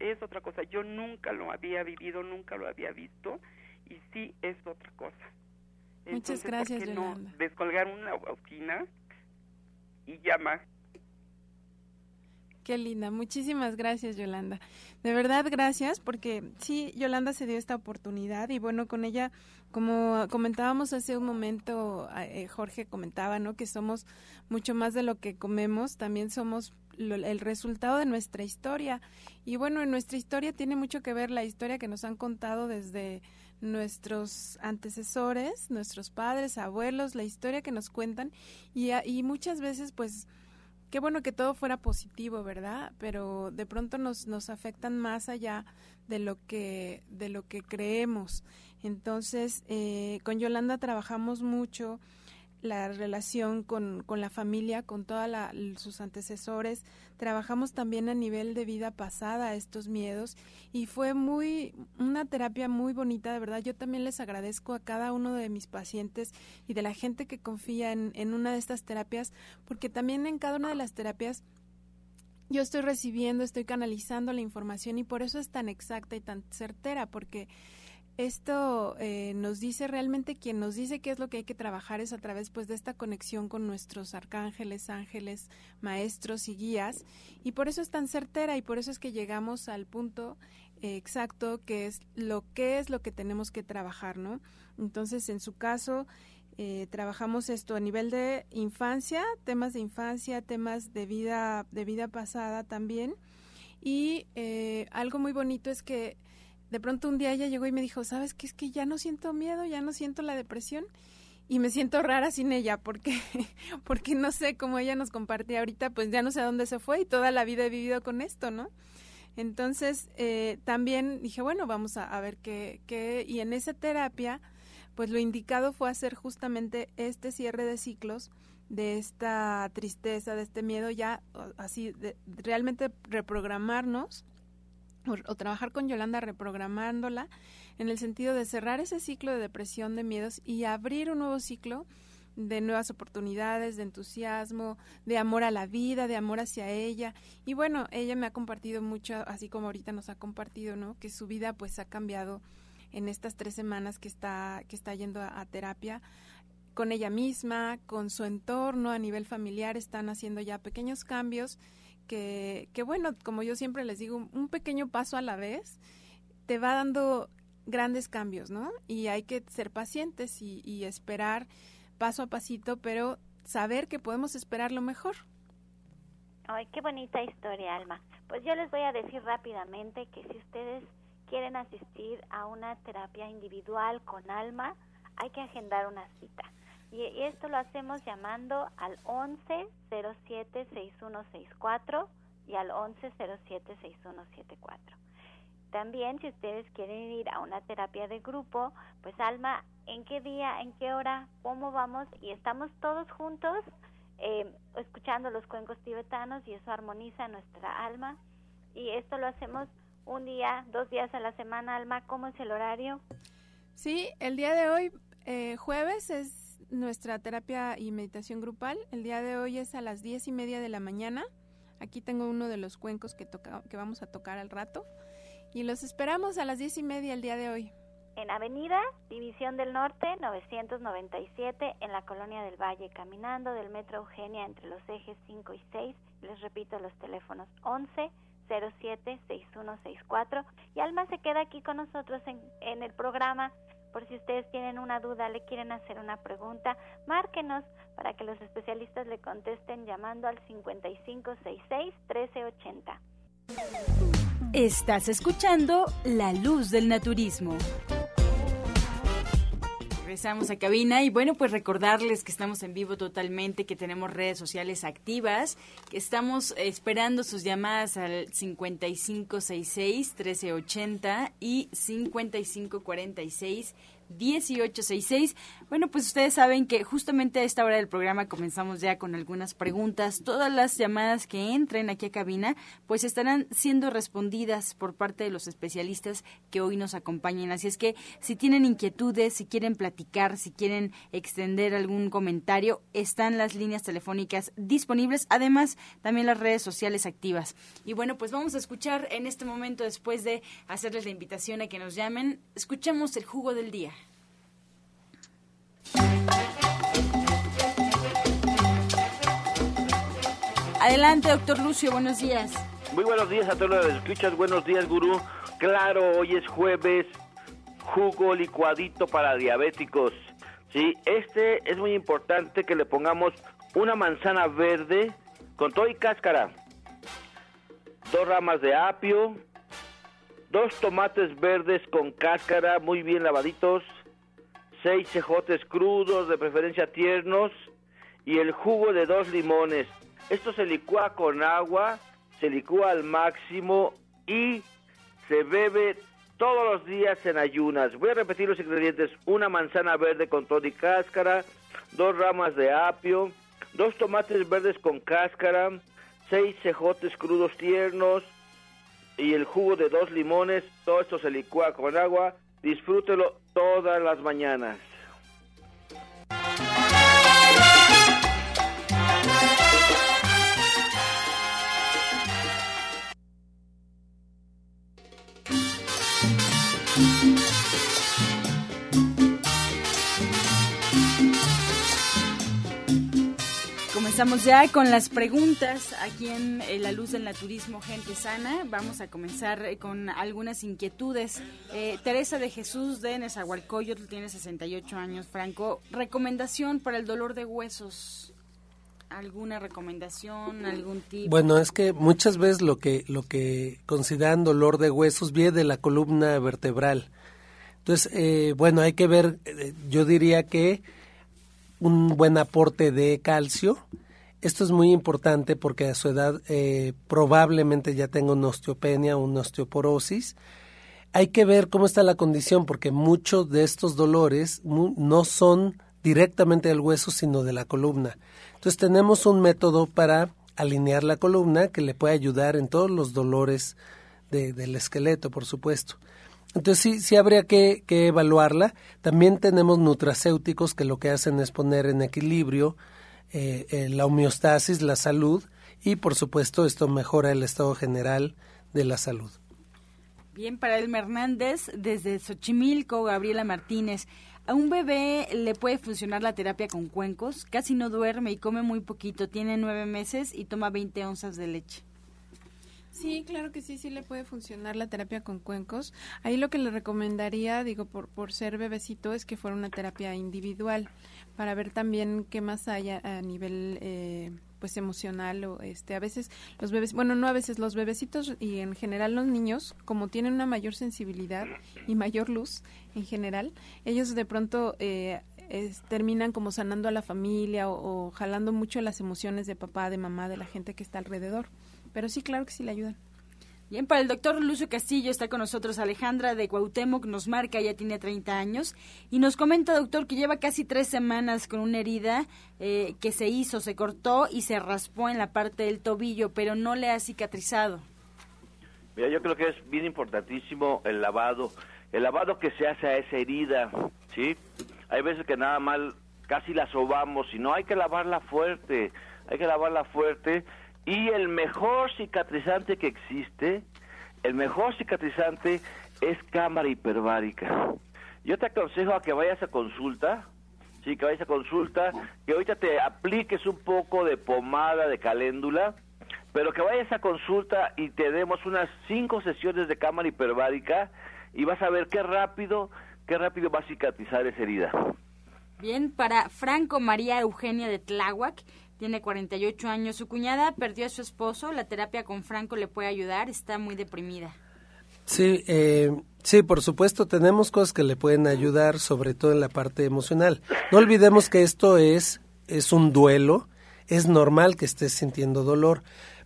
S11: es otra cosa. Yo nunca lo había vivido, nunca lo había visto y sí es otra cosa.
S10: Muchas gracias, ¿por
S11: no descolgar una bocina y llamar?
S10: Qué linda, muchísimas gracias Yolanda. De verdad, gracias porque sí, Yolanda se dio esta oportunidad y bueno, con ella, como comentábamos hace un momento, eh, Jorge comentaba, ¿no? Que somos mucho más de lo que comemos, también somos el resultado de nuestra historia. Y bueno, en nuestra historia tiene mucho que ver la historia que nos han contado desde nuestros antecesores, nuestros padres, abuelos, la historia que nos cuentan y, y muchas veces pues qué bueno que todo fuera positivo, ¿verdad? Pero de pronto nos, nos afectan más allá de lo que, de lo que creemos. Entonces, eh, con Yolanda trabajamos mucho la relación con, con la familia, con todos sus antecesores. Trabajamos también a nivel de vida pasada estos miedos y fue muy una terapia muy bonita, de verdad. Yo también les agradezco a cada uno de mis pacientes y de la gente que confía en, en una de estas terapias, porque también en cada una de las terapias yo estoy recibiendo, estoy canalizando la información y por eso es tan exacta y tan certera, porque esto eh, nos dice realmente quien nos dice qué es lo que hay que trabajar es a través pues de esta conexión con nuestros arcángeles, ángeles, maestros y guías y por eso es tan certera y por eso es que llegamos al punto eh, exacto que es lo que es lo que tenemos que trabajar, ¿no? Entonces en su caso eh, trabajamos esto a nivel de infancia, temas de infancia, temas de vida de vida pasada también y algo muy bonito es que de pronto un día ella llegó y me dijo, ¿sabes qué? Es que ya no siento miedo, ya no siento la depresión y me siento rara sin ella porque [laughs] porque no sé cómo ella nos compartía ahorita pues ya no sé a dónde se fue y toda la vida he vivido con esto no entonces eh, también dije bueno vamos a, a ver qué, qué y en esa terapia pues lo indicado fue hacer justamente este cierre de ciclos de esta tristeza de este miedo ya así de, realmente reprogramarnos o, trabajar con Yolanda reprogramándola en el sentido de cerrar ese ciclo de depresión, de miedos y abrir un nuevo ciclo de nuevas oportunidades, de entusiasmo, de amor a la vida, de amor hacia ella. Y bueno, ella me ha compartido mucho, así como ahorita nos ha compartido, ¿no? Que su vida pues ha cambiado en estas tres semanas que está, que está yendo a terapia con ella misma, con su entorno a nivel familiar, están haciendo ya pequeños cambios que, bueno, como yo siempre les digo, un pequeño paso a la vez te va dando grandes cambios, ¿no? Y hay que ser pacientes y, y esperar paso a pasito, pero saber que podemos esperar lo mejor.
S3: Ay, qué bonita historia, Alma. Pues yo les voy a decir rápidamente que si ustedes quieren asistir a una terapia individual con Alma, hay que agendar una cita. Y, esto lo hacemos llamando al 1107-6164 y al 1107-6174. También, si ustedes quieren ir a una terapia de grupo, pues Alma, ¿en qué día, en qué hora, cómo vamos? Y estamos todos juntos eh, escuchando los cuencos tibetanos y eso armoniza nuestra alma. Y esto lo hacemos un día, dos días a la semana, Alma. ¿Cómo es el horario?
S10: Sí, el día de hoy, eh, jueves, es nuestra terapia y meditación grupal. El día de hoy es a las diez y media de la mañana. Aquí tengo uno de los cuencos que, toca, que vamos a tocar al rato. Y los esperamos a las diez y media el día de hoy.
S3: En Avenida División del Norte, 997, en la Colonia del Valle, caminando del Metro Eugenia entre los ejes 5 y 6. Les repito los teléfonos 11 07 6164. Y Alma se queda aquí con nosotros en, en el programa por si ustedes tienen una duda, le quieren hacer una pregunta, márquenos para que los especialistas le contesten llamando al 5566-1380.
S7: Estás escuchando La Luz del Naturismo
S1: regresamos a cabina y bueno, pues recordarles que estamos en vivo totalmente, que tenemos redes sociales activas, que estamos esperando sus llamadas al 5566-1380 y 5546 1866. Bueno, pues ustedes saben que justamente a esta hora del programa comenzamos ya con algunas preguntas. Todas las llamadas que entren aquí a cabina, pues estarán siendo respondidas por parte de los especialistas que hoy nos acompañan. Así es que si tienen inquietudes, si quieren platicar, si quieren extender algún comentario, están las líneas telefónicas disponibles. Además, también las redes sociales activas. Y bueno, pues vamos a escuchar en este momento, después de hacerles la invitación a que nos llamen, escuchamos el jugo del día. Adelante, doctor Lucio, buenos días.
S12: Muy buenos días a todos los escuchas, buenos días, gurú. Claro, hoy es jueves, jugo licuadito para diabéticos. Sí, este es muy importante que le pongamos una manzana verde con todo y cáscara, dos ramas de apio, dos tomates verdes con cáscara muy bien lavaditos, seis cejotes crudos, de preferencia tiernos, y el jugo de dos limones. Esto se licúa con agua, se licúa al máximo y se bebe todos los días en ayunas. Voy a repetir los ingredientes. Una manzana verde con todo y cáscara, dos ramas de apio, dos tomates verdes con cáscara, seis cejotes crudos tiernos y el jugo de dos limones. Todo esto se licúa con agua. Disfrútelo todas las mañanas.
S1: Comenzamos ya con las preguntas aquí en eh, La Luz del Naturismo Gente Sana. Vamos a comenzar eh, con algunas inquietudes. Eh, Teresa de Jesús de Nezahualcóyotl tiene 68 años, Franco. Recomendación para el dolor de huesos. ¿Alguna recomendación, algún tipo?
S6: Bueno, es que muchas veces lo que, lo que consideran dolor de huesos viene de la columna vertebral. Entonces, bueno, hay que ver, yo diría que un buen aporte de calcio. Esto es muy importante porque a su edad eh, probablemente ya tenga una osteopenia o una osteoporosis. Hay que ver cómo está la condición porque muchos de estos dolores no son directamente del hueso sino de la columna. Entonces tenemos un método para alinear la columna que le puede ayudar en todos los dolores del esqueleto, por supuesto. Entonces sí, sí habría que, evaluarla. También tenemos nutracéuticos que lo que hacen es poner en equilibrio eh, eh, la homeostasis, la salud y por supuesto esto mejora el estado general de la salud.
S1: Bien, para Elma Hernández, desde Xochimilco, Gabriela Martínez. A un bebé le puede funcionar la terapia con cuencos, casi no duerme y come muy poquito, tiene nueve meses y toma 20 onzas de leche.
S10: Sí, claro que sí, sí le puede funcionar la terapia con cuencos. Ahí lo que le recomendaría, digo, por, por ser bebecito, es que fuera una terapia individual para ver también qué más hay a, nivel eh, pues emocional o este a veces los bebés bueno no a veces los bebecitos y en general los niños como tienen una mayor sensibilidad y mayor luz en general ellos de pronto eh, terminan como sanando a la familia o jalando mucho las emociones de papá de mamá de la gente que está alrededor pero sí, claro que sí le ayudan.
S1: Bien, para el doctor Lucio Castillo está con nosotros Alejandra de Cuauhtémoc, nos marca, ya tiene 30 años, y nos comenta, doctor, que lleva casi tres semanas con una herida eh, que se hizo, se cortó y se raspó en la parte del tobillo, pero no le ha cicatrizado.
S12: Mira, yo creo que es bien importantísimo el lavado, el lavado que se hace a esa herida, ¿sí? Hay veces que nada mal casi la sobamos, y no hay que lavarla fuerte, hay que lavarla fuerte y el mejor cicatrizante que existe, el mejor cicatrizante es cámara hiperbárica. Yo te aconsejo a que vayas a consulta, sí, que vayas a consulta, que ahorita te apliques un poco de pomada de caléndula, pero que vayas a consulta y te demos unas cinco sesiones de cámara hiperbárica y vas a ver qué rápido, qué rápido va a cicatrizar esa herida.
S1: Bien, para Franco María Eugenia de Tláhuac, tiene 48 años. Su cuñada perdió a su esposo. La terapia con Franco le puede ayudar. Está muy deprimida.
S6: Sí, eh, sí, por supuesto, tenemos cosas que le pueden ayudar, sobre todo en la parte emocional. No olvidemos que esto es, es un duelo. Es normal que estés sintiendo dolor.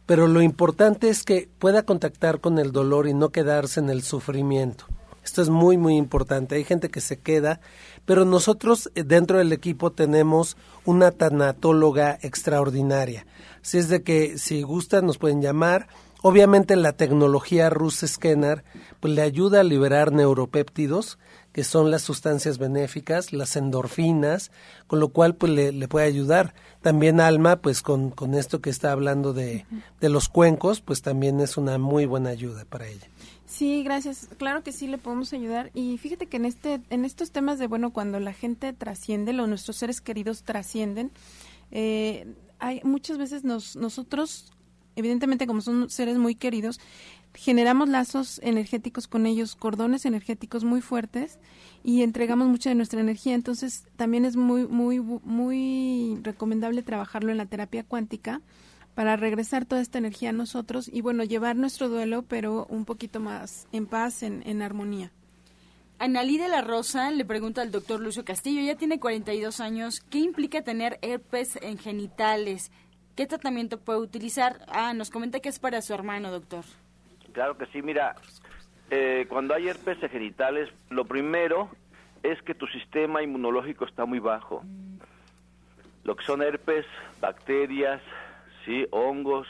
S6: Pero lo importante es que pueda contactar con el dolor y no quedarse en el sufrimiento. Esto es muy, muy importante. Hay gente que se queda, pero nosotros eh, dentro del equipo tenemos una tanatóloga extraordinaria. Así es de que si gustan nos pueden llamar. Obviamente la tecnología Rus Scanner pues, le ayuda a liberar neuropéptidos, que son las sustancias benéficas, las endorfinas, con lo cual pues le, puede ayudar. También Alma, pues con, con esto que está hablando de, de los cuencos, pues también es una muy buena ayuda para ella.
S10: Sí, gracias. Claro que sí le podemos ayudar. Y fíjate que en este, en estos temas de bueno, cuando la gente trasciende, o nuestros seres queridos trascienden, eh, hay muchas veces nos, nosotros, evidentemente como son seres muy queridos, generamos lazos energéticos con ellos, cordones energéticos muy fuertes y entregamos mucha de nuestra energía. Entonces también es muy, muy, muy recomendable trabajarlo en la terapia cuántica para regresar toda esta energía a nosotros y bueno, llevar nuestro duelo, pero un poquito más en paz, en, en armonía.
S1: Analí de la Rosa le pregunta al doctor Lucio Castillo, ya tiene 42 años, ¿qué implica tener herpes en genitales? ¿Qué tratamiento puede utilizar? Ah, nos comenta que es para su hermano, doctor.
S12: Claro que sí, mira, eh, cuando hay herpes genitales, lo primero es que tu sistema inmunológico está muy bajo. Lo que son herpes, bacterias, sí, hongos,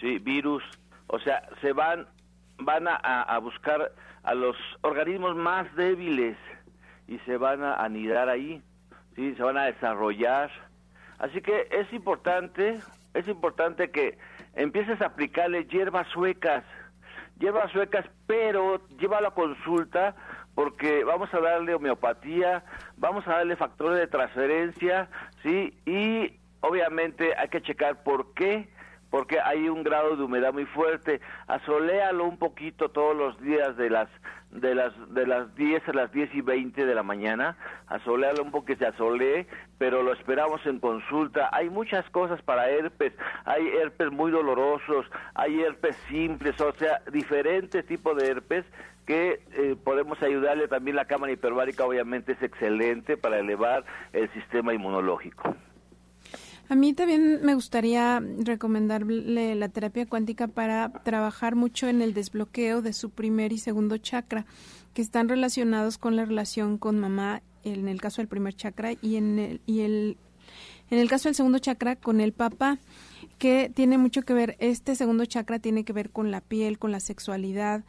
S12: sí, virus, o sea, se van van a, a buscar a los organismos más débiles y se van a anidar ahí, sí, se van a desarrollar. Así que es importante, es importante que empieces a aplicarle hierbas suecas, hierbas suecas, pero lleva la consulta porque vamos a darle homeopatía, vamos a darle factores de transferencia, ¿sí? Y obviamente hay que checar por qué, porque hay un grado de humedad muy fuerte. Asoléalo un poquito todos los días de las de las de las 10 a las 10 y 20 de la mañana, asolearlo un poco que se asolee, pero lo esperamos en consulta. Hay muchas cosas para herpes, hay herpes muy dolorosos, hay herpes simples, o sea, diferentes tipos de herpes que eh, podemos ayudarle también la cámara hiperbárica obviamente es excelente para elevar el sistema inmunológico.
S10: A mí también me gustaría recomendarle la terapia cuántica para trabajar mucho en el desbloqueo de su primer y segundo chakra, que están relacionados con la relación con mamá, en el caso del primer chakra, y en el, y el, en el caso del segundo chakra con el papá, que tiene mucho que ver, este segundo chakra tiene que ver con la piel, con la sexualidad,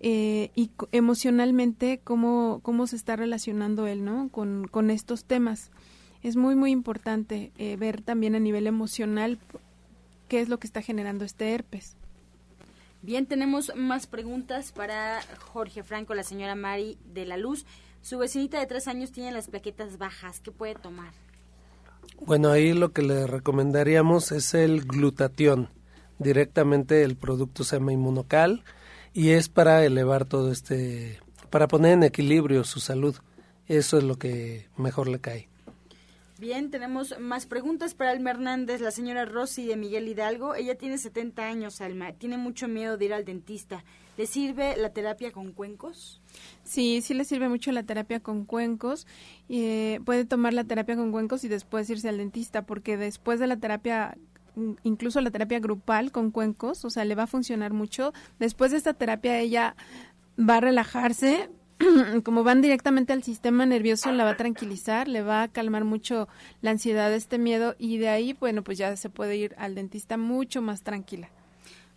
S10: eh, y emocionalmente cómo, cómo se está relacionando él, ¿no? Con, con estos temas es muy, muy importante eh, ver también a nivel emocional qué es lo que está generando este herpes.
S1: Bien, tenemos más preguntas para Jorge Franco, la señora Mari de la Luz. Su vecinita de tres años tiene las plaquetas bajas. ¿Qué puede tomar?
S6: Bueno, ahí lo que le recomendaríamos es el glutatión. Directamente el producto se llama Inmunocal y es para elevar todo este, para poner en equilibrio su salud. Eso es lo que mejor le cae.
S1: Bien, tenemos más preguntas para Alma Hernández, la señora Rosy de Miguel Hidalgo. Ella tiene 70 años, Alma. Tiene mucho miedo de ir al dentista. ¿Le sirve la terapia con cuencos?
S10: Sí, sí le sirve mucho la terapia con cuencos. Eh, puede tomar la terapia con cuencos y después irse al dentista, porque después de la terapia incluso la terapia grupal con cuencos, o sea, le va a funcionar mucho. Después de esta terapia ella va a relajarse, [clears throat] como van directamente al sistema nervioso, la va a tranquilizar, le va a calmar mucho la ansiedad, este miedo y de ahí, bueno, pues ya se puede ir al dentista mucho más tranquila.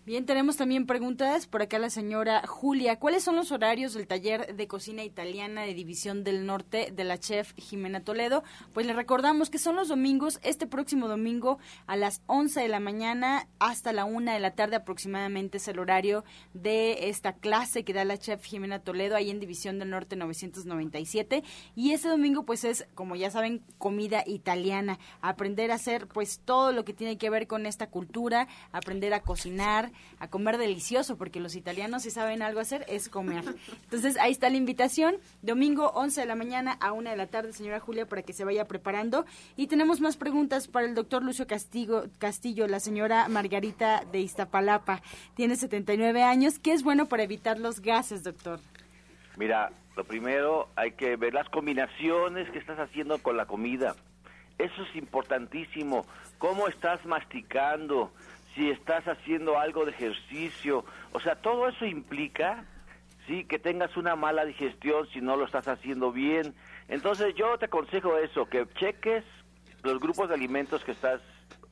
S1: Bien, tenemos también preguntas por acá la señora Julia. ¿Cuáles son los horarios del taller de cocina italiana de División del Norte de la chef Jimena Toledo? Pues le recordamos que son los domingos, este próximo domingo a las 11 de la mañana hasta la 1 de la tarde aproximadamente es el horario de esta clase que da la chef Jimena Toledo ahí en División del Norte 997. Y ese domingo pues es, como ya saben, comida italiana. Aprender a hacer pues todo lo que tiene que ver con esta cultura, aprender a cocinar a comer delicioso, porque los italianos si saben algo hacer es comer. Entonces ahí está la invitación, domingo 11 de la mañana a 1 de la tarde, señora Julia, para que se vaya preparando. Y tenemos más preguntas para el doctor Lucio Castigo, Castillo, la señora Margarita de Iztapalapa. Tiene 79 años. ¿Qué es bueno para evitar los gases, doctor?
S12: Mira, lo primero hay que ver las combinaciones que estás haciendo con la comida. Eso es importantísimo. ¿Cómo estás masticando? Si estás haciendo algo de ejercicio, o sea, todo eso implica, sí, que tengas una mala digestión si no lo estás haciendo bien. Entonces yo te aconsejo eso, que cheques los grupos de alimentos que estás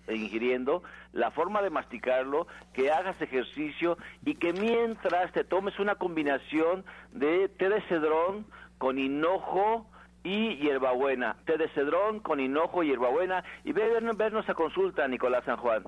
S12: ingiriendo, la forma de masticarlo, que hagas ejercicio y que mientras te tomes una combinación de té de cedrón con hinojo, y hierbabuena, té de cedrón con hinojo y hierbabuena y ve vernos a consulta, Nicolás San Juan.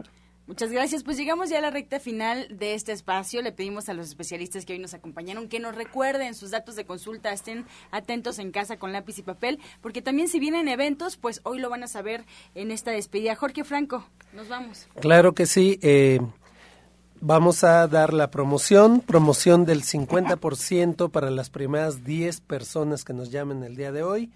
S1: Muchas gracias. Pues llegamos ya a la recta final de este espacio. Le pedimos a los especialistas que hoy nos acompañaron que nos recuerden sus datos de consulta, estén atentos en casa con lápiz y papel, porque también si vienen eventos, pues hoy lo van a saber en esta despedida. Jorge Franco, nos vamos.
S6: Claro que sí. Eh, vamos a dar la promoción, promoción del 50% para las primeras 10 personas que nos llamen el día de hoy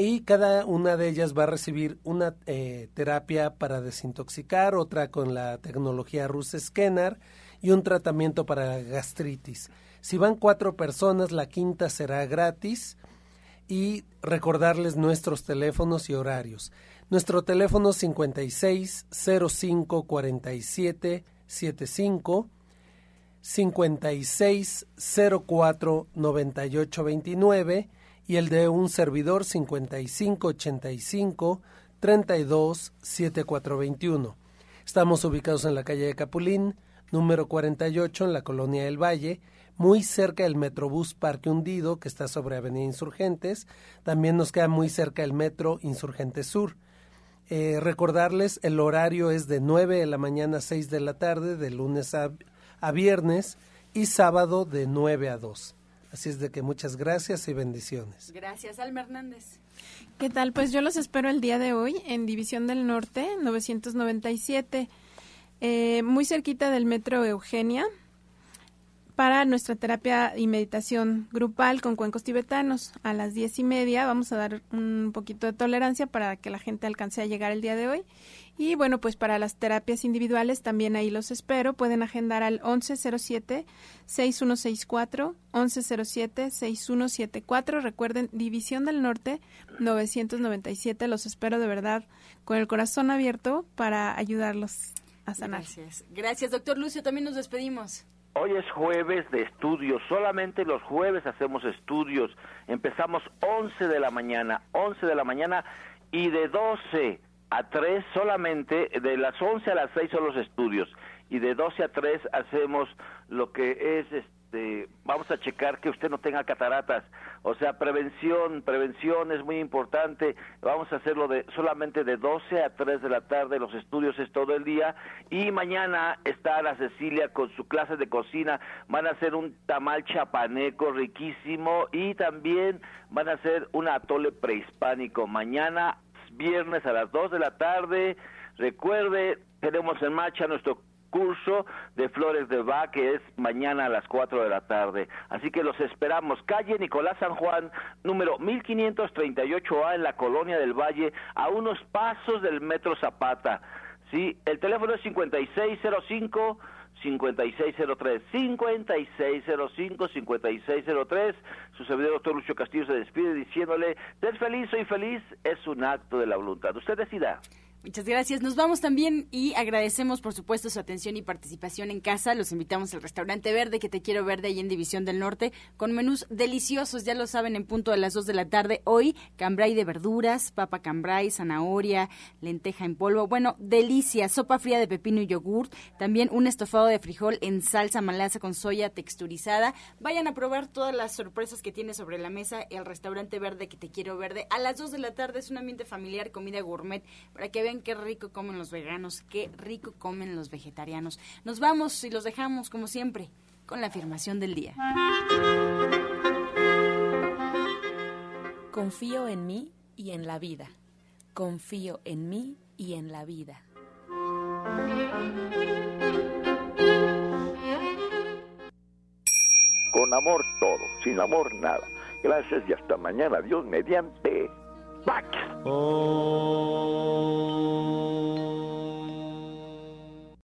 S6: y cada una de ellas va a recibir una eh, terapia para desintoxicar, otra con la tecnología Rus Scanner y un tratamiento para gastritis. Si van cuatro personas, la quinta será gratis y recordarles nuestros teléfonos y horarios. Nuestro teléfono 56 05 47 75 56 04 98 29 y el de un servidor 55 85 32 74 21. Estamos ubicados en la calle de Capulín, número 48 en la colonia del Valle, muy cerca del Metrobús Parque Hundido, que está sobre Avenida Insurgentes. También nos queda muy cerca el Metro Insurgente Sur. Eh, recordarles, el horario es de 9 de la mañana a 6 de la tarde, de lunes a, a viernes, y sábado de 9 a 2. Así es de que muchas gracias y bendiciones.
S1: Gracias, Alma Hernández.
S10: ¿Qué tal? Pues yo los espero el día de hoy en División del Norte, 997, eh, muy cerquita del Metro Eugenia, para nuestra terapia y meditación grupal con cuencos tibetanos. A las diez y media vamos a dar un poquito de tolerancia para que la gente alcance a llegar el día de hoy. Y bueno, pues para las terapias individuales también ahí los espero. Pueden agendar al 1107-6164, 1107-6174. Recuerden, División del Norte 997. Los espero de verdad con el corazón abierto para ayudarlos a sanar.
S1: Gracias. Gracias, doctor Lucio. También nos despedimos.
S12: Hoy es jueves de estudios, solamente los jueves hacemos estudios. Empezamos 11 de la mañana, 11 de la mañana y de 12 a 3 solamente, de las 11 a las 6 son los estudios y de 12 a 3 hacemos lo que es este vamos a checar que usted no tenga cataratas, o sea, prevención, prevención es muy importante. Vamos a hacerlo de solamente de 12 a 3 de la tarde, los estudios es todo el día y mañana está la Cecilia con su clase de cocina, van a hacer un tamal chapaneco riquísimo y también van a hacer un atole prehispánico mañana viernes a las 2 de la tarde. Recuerde, tenemos en marcha nuestro curso de Flores de Bach que es mañana a las 4 de la tarde. Así que los esperamos. Calle Nicolás San Juan, número 1538A en la Colonia del Valle, a unos pasos del Metro Zapata. Sí, el teléfono es 5605 5603 5605 5603 su servidor doctor Lucio Castillo se despide diciéndole ser feliz soy feliz es un acto de la voluntad usted decida
S1: Muchas gracias. Nos vamos también y agradecemos, por supuesto, su atención y participación en casa. Los invitamos al restaurante Verde, que te quiero verde ahí en División del Norte, con menús deliciosos, ya lo saben, en punto a las 2 de la tarde. Hoy, cambray de verduras, papa cambray, zanahoria, lenteja en polvo. Bueno, delicia, sopa fría de pepino y yogurt. También un estofado de frijol en salsa malaza con soya texturizada. Vayan a probar todas las sorpresas que tiene sobre la mesa el restaurante Verde, que te quiero verde. A las 2 de la tarde es un ambiente familiar, comida gourmet, para que vean qué rico comen los veganos, qué rico comen los vegetarianos. Nos vamos y los dejamos, como siempre, con la afirmación del día.
S2: Confío en mí y en la vida. Confío en mí y en la vida.
S13: Con amor todo, sin amor nada. Gracias y hasta mañana. Dios mediante. back.
S14: Oh.